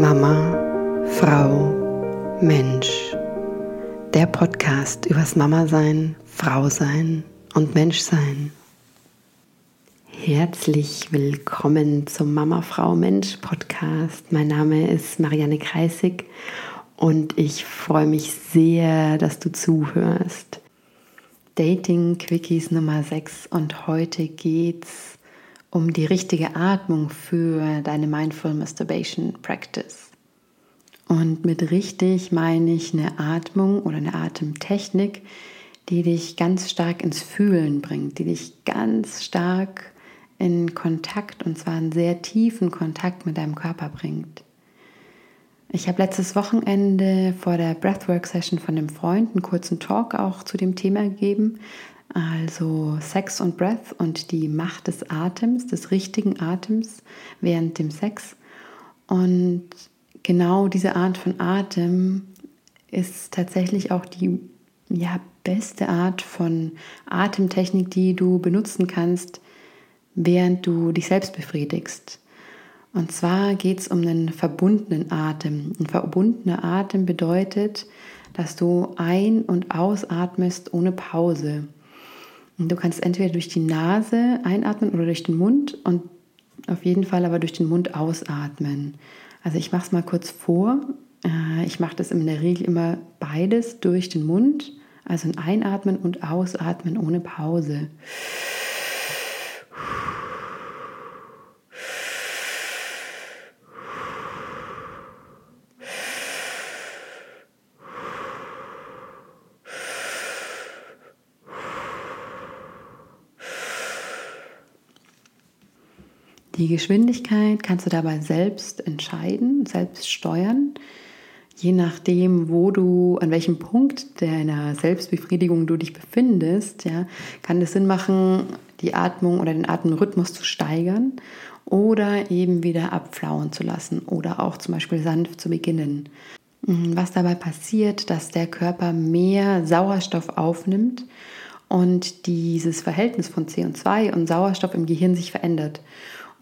Mama, Frau, Mensch. Der Podcast übers Mama sein, Frau sein und Mensch sein. Herzlich willkommen zum Mama, Frau, Mensch Podcast. Mein Name ist Marianne Kreisig und ich freue mich sehr, dass du zuhörst. Dating Quickies Nummer 6 und heute geht's um die richtige Atmung für deine Mindful Masturbation Practice. Und mit richtig meine ich eine Atmung oder eine Atemtechnik, die dich ganz stark ins Fühlen bringt, die dich ganz stark in Kontakt und zwar einen sehr tiefen Kontakt mit deinem Körper bringt. Ich habe letztes Wochenende vor der Breathwork-Session von einem Freund einen kurzen Talk auch zu dem Thema gegeben. Also Sex und Breath und die Macht des Atems, des richtigen Atems während dem Sex. Und genau diese Art von Atem ist tatsächlich auch die ja, beste Art von Atemtechnik, die du benutzen kannst, während du dich selbst befriedigst. Und zwar geht es um einen verbundenen Atem. Ein verbundener Atem bedeutet, dass du ein- und ausatmest ohne Pause. Du kannst entweder durch die Nase einatmen oder durch den Mund und auf jeden Fall aber durch den Mund ausatmen. Also ich mache es mal kurz vor. Äh, ich mache das in der Regel immer beides durch den Mund, also ein Einatmen und Ausatmen ohne Pause. Die Geschwindigkeit kannst du dabei selbst entscheiden, selbst steuern. Je nachdem, wo du, an welchem Punkt deiner Selbstbefriedigung du dich befindest, ja, kann es Sinn machen, die Atmung oder den Atemrhythmus zu steigern oder eben wieder abflauen zu lassen oder auch zum Beispiel sanft zu beginnen. Was dabei passiert, dass der Körper mehr Sauerstoff aufnimmt und dieses Verhältnis von CO2 und Sauerstoff im Gehirn sich verändert.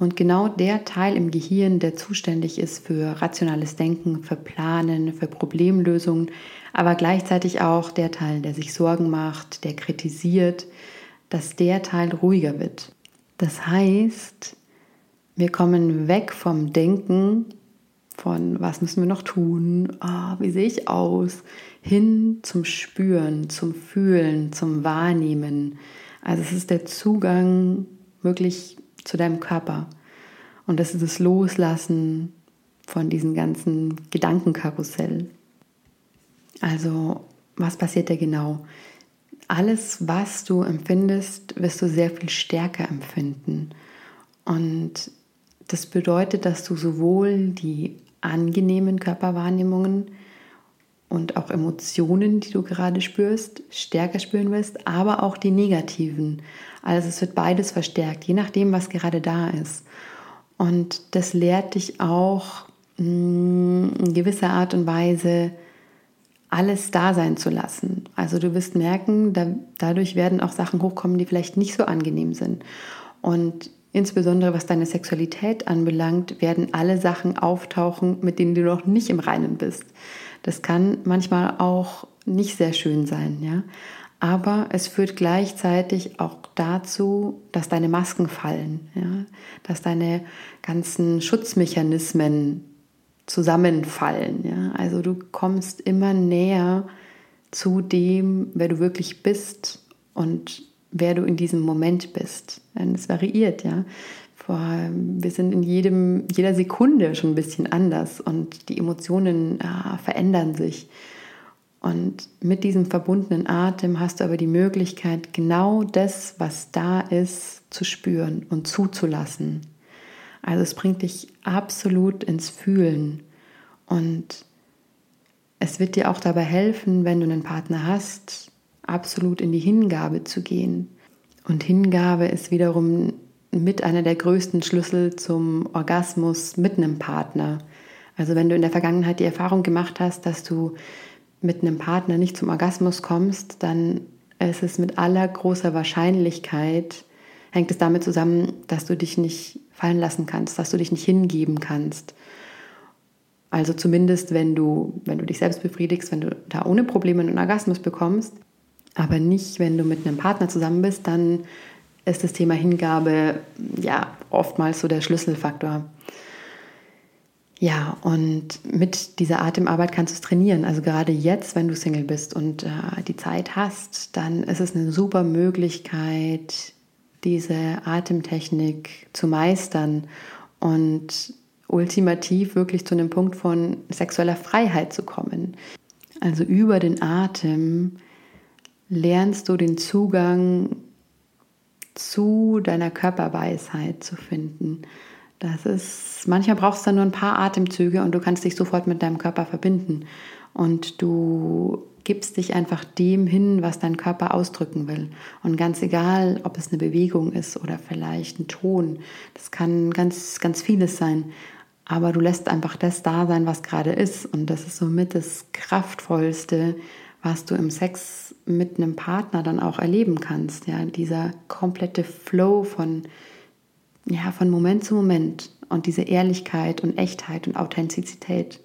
Und genau der Teil im Gehirn, der zuständig ist für rationales Denken, für Planen, für Problemlösungen, aber gleichzeitig auch der Teil, der sich Sorgen macht, der kritisiert, dass der Teil ruhiger wird. Das heißt, wir kommen weg vom Denken, von was müssen wir noch tun, oh, wie sehe ich aus, hin zum Spüren, zum Fühlen, zum Wahrnehmen. Also es ist der Zugang wirklich zu deinem Körper. Und das ist das Loslassen von diesem ganzen Gedankenkarussell. Also, was passiert da genau? Alles, was du empfindest, wirst du sehr viel stärker empfinden. Und das bedeutet, dass du sowohl die angenehmen Körperwahrnehmungen und auch Emotionen, die du gerade spürst, stärker spüren wirst, aber auch die negativen. Also es wird beides verstärkt, je nachdem, was gerade da ist. Und das lehrt dich auch mm, in gewisser Art und Weise alles da sein zu lassen. Also du wirst merken, da, dadurch werden auch Sachen hochkommen, die vielleicht nicht so angenehm sind. Und insbesondere was deine Sexualität anbelangt, werden alle Sachen auftauchen, mit denen du noch nicht im Reinen bist. Das kann manchmal auch nicht sehr schön sein, ja aber es führt gleichzeitig auch dazu, dass deine Masken fallen, ja? dass deine ganzen Schutzmechanismen zusammenfallen. Ja? Also du kommst immer näher zu dem, wer du wirklich bist und wer du in diesem Moment bist. Denn es variiert, ja. wir sind in jedem, jeder Sekunde schon ein bisschen anders und die Emotionen äh, verändern sich. Und mit diesem verbundenen Atem hast du aber die Möglichkeit, genau das, was da ist, zu spüren und zuzulassen. Also es bringt dich absolut ins Fühlen. Und es wird dir auch dabei helfen, wenn du einen Partner hast, absolut in die Hingabe zu gehen. Und Hingabe ist wiederum mit einer der größten Schlüssel zum Orgasmus mit einem Partner. Also wenn du in der Vergangenheit die Erfahrung gemacht hast, dass du mit einem Partner nicht zum Orgasmus kommst, dann ist es mit aller großer Wahrscheinlichkeit, hängt es damit zusammen, dass du dich nicht fallen lassen kannst, dass du dich nicht hingeben kannst. Also zumindest, wenn du, wenn du dich selbst befriedigst, wenn du da ohne Probleme einen Orgasmus bekommst, aber nicht, wenn du mit einem Partner zusammen bist, dann ist das Thema Hingabe ja oftmals so der Schlüsselfaktor. Ja, und mit dieser Atemarbeit kannst du es trainieren. Also gerade jetzt, wenn du Single bist und äh, die Zeit hast, dann ist es eine super Möglichkeit, diese Atemtechnik zu meistern und ultimativ wirklich zu einem Punkt von sexueller Freiheit zu kommen. Also über den Atem lernst du den Zugang zu deiner Körperweisheit zu finden. Das ist, manchmal brauchst du nur ein paar Atemzüge und du kannst dich sofort mit deinem Körper verbinden. Und du gibst dich einfach dem hin, was dein Körper ausdrücken will. Und ganz egal, ob es eine Bewegung ist oder vielleicht ein Ton, das kann ganz, ganz vieles sein. Aber du lässt einfach das da sein, was gerade ist. Und das ist somit das Kraftvollste, was du im Sex mit einem Partner dann auch erleben kannst. Ja, dieser komplette Flow von, ja, von Moment zu Moment und diese Ehrlichkeit und Echtheit und Authentizität.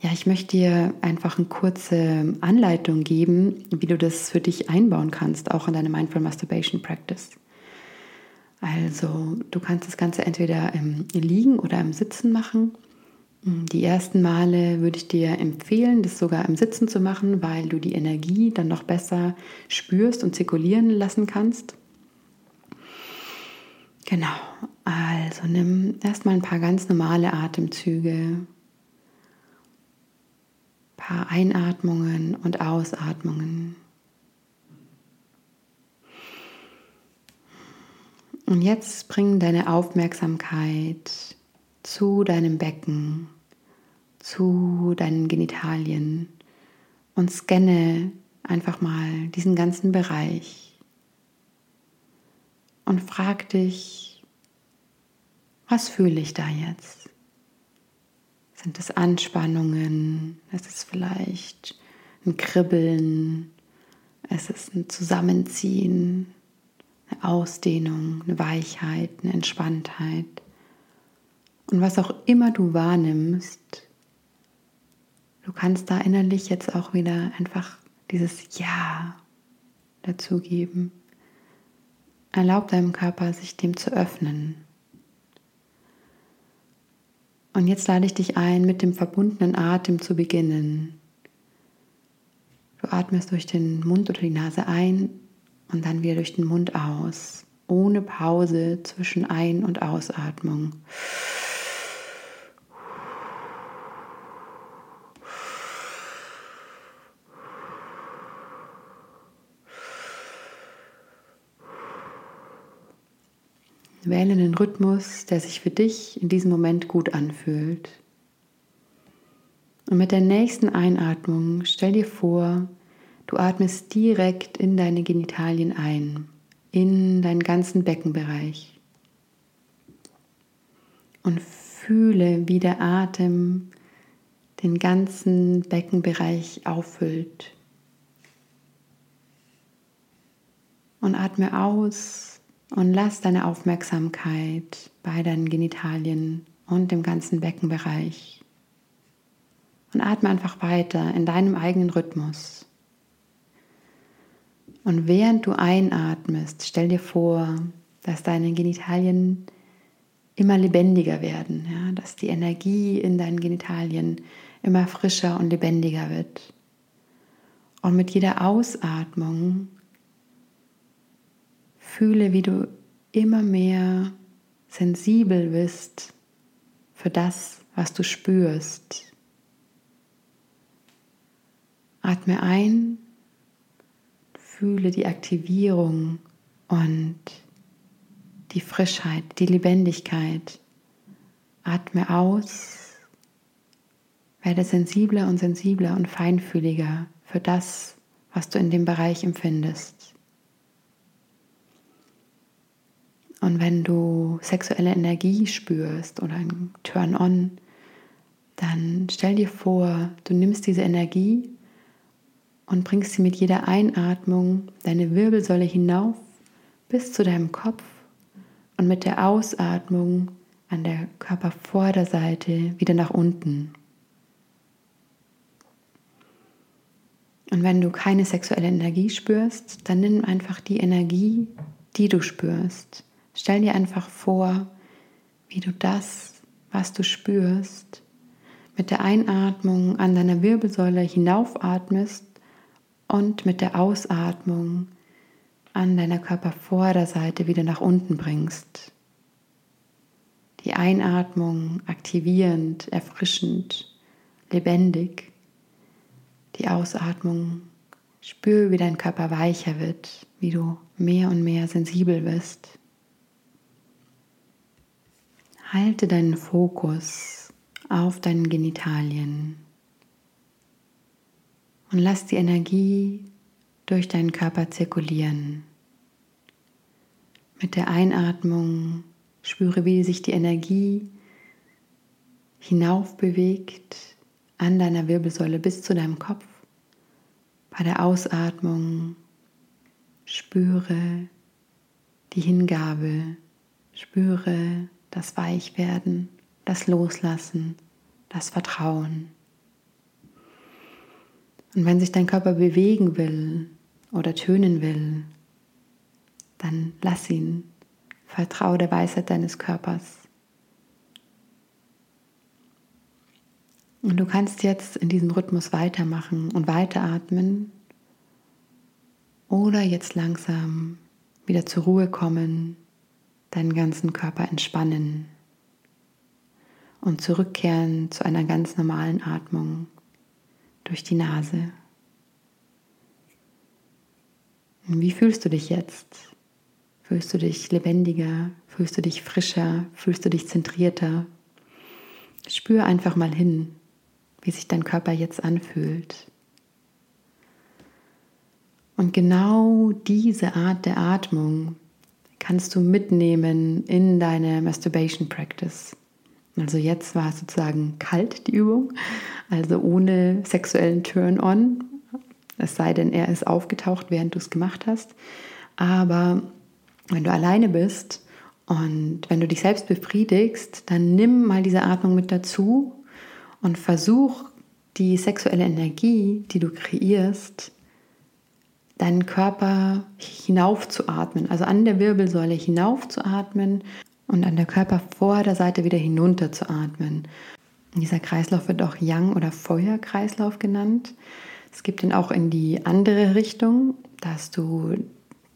Ja, ich möchte dir einfach eine kurze Anleitung geben, wie du das für dich einbauen kannst, auch in deine Mindful Masturbation Practice. Also, du kannst das Ganze entweder im Liegen oder im Sitzen machen. Die ersten Male würde ich dir empfehlen, das sogar im Sitzen zu machen, weil du die Energie dann noch besser spürst und zirkulieren lassen kannst. Genau, also nimm erstmal ein paar ganz normale Atemzüge, ein paar Einatmungen und Ausatmungen. Und jetzt bring deine Aufmerksamkeit zu deinem Becken zu deinen Genitalien und scanne einfach mal diesen ganzen Bereich und frag dich, was fühle ich da jetzt? Sind es Anspannungen? Ist es vielleicht ein Kribbeln? Ist es ein Zusammenziehen? Eine Ausdehnung, eine Weichheit, eine Entspanntheit? Und was auch immer du wahrnimmst, Du kannst da innerlich jetzt auch wieder einfach dieses Ja dazu geben. Erlaub deinem Körper, sich dem zu öffnen. Und jetzt lade ich dich ein, mit dem verbundenen Atem zu beginnen. Du atmest durch den Mund oder die Nase ein und dann wieder durch den Mund aus, ohne Pause zwischen Ein- und Ausatmung. Wähle einen Rhythmus, der sich für dich in diesem Moment gut anfühlt. Und mit der nächsten Einatmung stell dir vor, du atmest direkt in deine Genitalien ein, in deinen ganzen Beckenbereich. Und fühle, wie der Atem den ganzen Beckenbereich auffüllt. Und atme aus und lass deine Aufmerksamkeit bei deinen Genitalien und dem ganzen Beckenbereich. Und atme einfach weiter in deinem eigenen Rhythmus. Und während du einatmest, stell dir vor, dass deine Genitalien immer lebendiger werden, ja? dass die Energie in deinen Genitalien immer frischer und lebendiger wird. Und mit jeder Ausatmung Fühle, wie du immer mehr sensibel bist für das, was du spürst. Atme ein, fühle die Aktivierung und die Frischheit, die Lebendigkeit. Atme aus, werde sensibler und sensibler und feinfühliger für das, was du in dem Bereich empfindest. Und wenn du sexuelle Energie spürst oder ein Turn-on, dann stell dir vor, du nimmst diese Energie und bringst sie mit jeder Einatmung deine Wirbelsäule hinauf bis zu deinem Kopf und mit der Ausatmung an der Körpervorderseite wieder nach unten. Und wenn du keine sexuelle Energie spürst, dann nimm einfach die Energie, die du spürst. Stell dir einfach vor, wie du das, was du spürst, mit der Einatmung an deiner Wirbelsäule hinaufatmest und mit der Ausatmung an deiner Körpervorderseite wieder nach unten bringst. Die Einatmung aktivierend, erfrischend, lebendig. Die Ausatmung spür, wie dein Körper weicher wird, wie du mehr und mehr sensibel wirst. Halte deinen Fokus auf deinen Genitalien und lass die Energie durch deinen Körper zirkulieren. Mit der Einatmung spüre, wie sich die Energie hinauf bewegt an deiner Wirbelsäule bis zu deinem Kopf. Bei der Ausatmung spüre die Hingabe, spüre das Weichwerden, das Loslassen, das Vertrauen. Und wenn sich dein Körper bewegen will oder tönen will, dann lass ihn. Vertraue der Weisheit deines Körpers. Und du kannst jetzt in diesem Rhythmus weitermachen und weiteratmen oder jetzt langsam wieder zur Ruhe kommen deinen ganzen Körper entspannen und zurückkehren zu einer ganz normalen Atmung durch die Nase. Wie fühlst du dich jetzt? Fühlst du dich lebendiger? Fühlst du dich frischer? Fühlst du dich zentrierter? Spür einfach mal hin, wie sich dein Körper jetzt anfühlt. Und genau diese Art der Atmung kannst du mitnehmen in deine Masturbation Practice. Also jetzt war es sozusagen kalt, die Übung, also ohne sexuellen Turn-on, es sei denn, er ist aufgetaucht, während du es gemacht hast. Aber wenn du alleine bist und wenn du dich selbst befriedigst, dann nimm mal diese Atmung mit dazu und versuch die sexuelle Energie, die du kreierst, deinen Körper hinaufzuatmen, also an der Wirbelsäule hinaufzuatmen und an der Körpervorderseite wieder hinunter zu atmen. Dieser Kreislauf wird auch Yang- oder Feuerkreislauf genannt. Es gibt ihn auch in die andere Richtung, dass du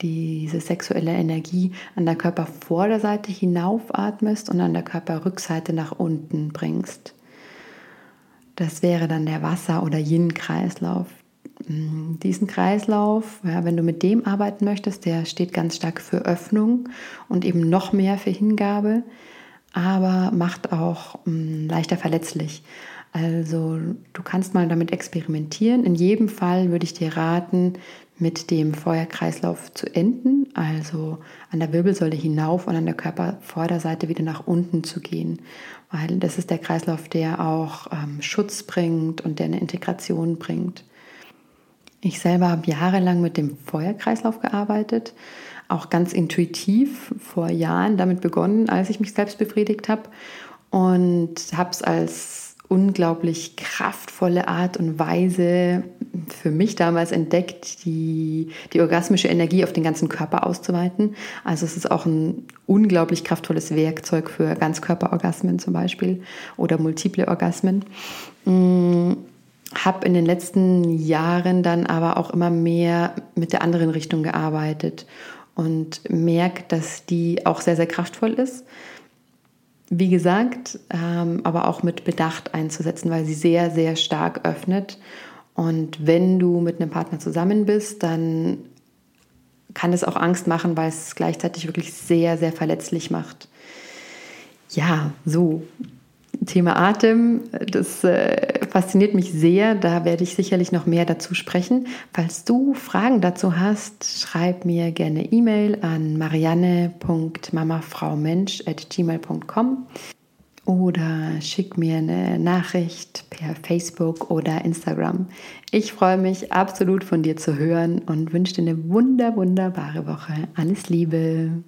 diese sexuelle Energie an der Körpervorderseite hinaufatmest und an der Körperrückseite nach unten bringst. Das wäre dann der Wasser- oder Yin-Kreislauf. Mm, diesen Kreislauf, ja, wenn du mit dem arbeiten möchtest, der steht ganz stark für Öffnung und eben noch mehr für Hingabe, aber macht auch mh, mm, leichter verletzlich. Also du kannst mal damit experimentieren. In jedem Fall würde ich dir raten, mit dem Feuerkreislauf zu enden, also an der Wirbelsäule hinauf und an der Körpervorderseite wieder nach unten zu gehen, weil das ist der Kreislauf, der auch ähm, Schutz bringt und der eine Integration bringt. Ich selber habe jahrelang mit dem Feuerkreislauf gearbeitet, auch ganz intuitiv vor Jahren damit begonnen, als ich mich selbst befriedigt habe und habe es als unglaublich kraftvolle Art und Weise für mich damals entdeckt, die, die orgasmische Energie auf den ganzen Körper auszuweiten. Also es ist auch ein unglaublich kraftvolles Werkzeug für Ganzkörperorgasmen zum Beispiel oder multiple Orgasmen. Hm habe in den letzten Jahren dann aber auch immer mehr mit der anderen Richtung gearbeitet und merke, dass die auch sehr, sehr kraftvoll ist. Wie gesagt, ähm, aber auch mit Bedacht einzusetzen, weil sie sehr, sehr stark öffnet. Und wenn du mit einem Partner zusammen bist, dann kann es auch Angst machen, weil es gleichzeitig wirklich sehr, sehr verletzlich macht. Ja, so Thema Atem, das äh, fasziniert mich sehr. Da werde ich sicherlich noch mehr dazu sprechen. Falls du Fragen dazu hast, schreib mir gerne E-Mail an marianne.mamafraumensch.gmail.com oder schick mir eine Nachricht per Facebook oder Instagram. Ich freue mich absolut von dir zu hören und wünsche dir eine wunder, wunderbare Woche. Alles Liebe!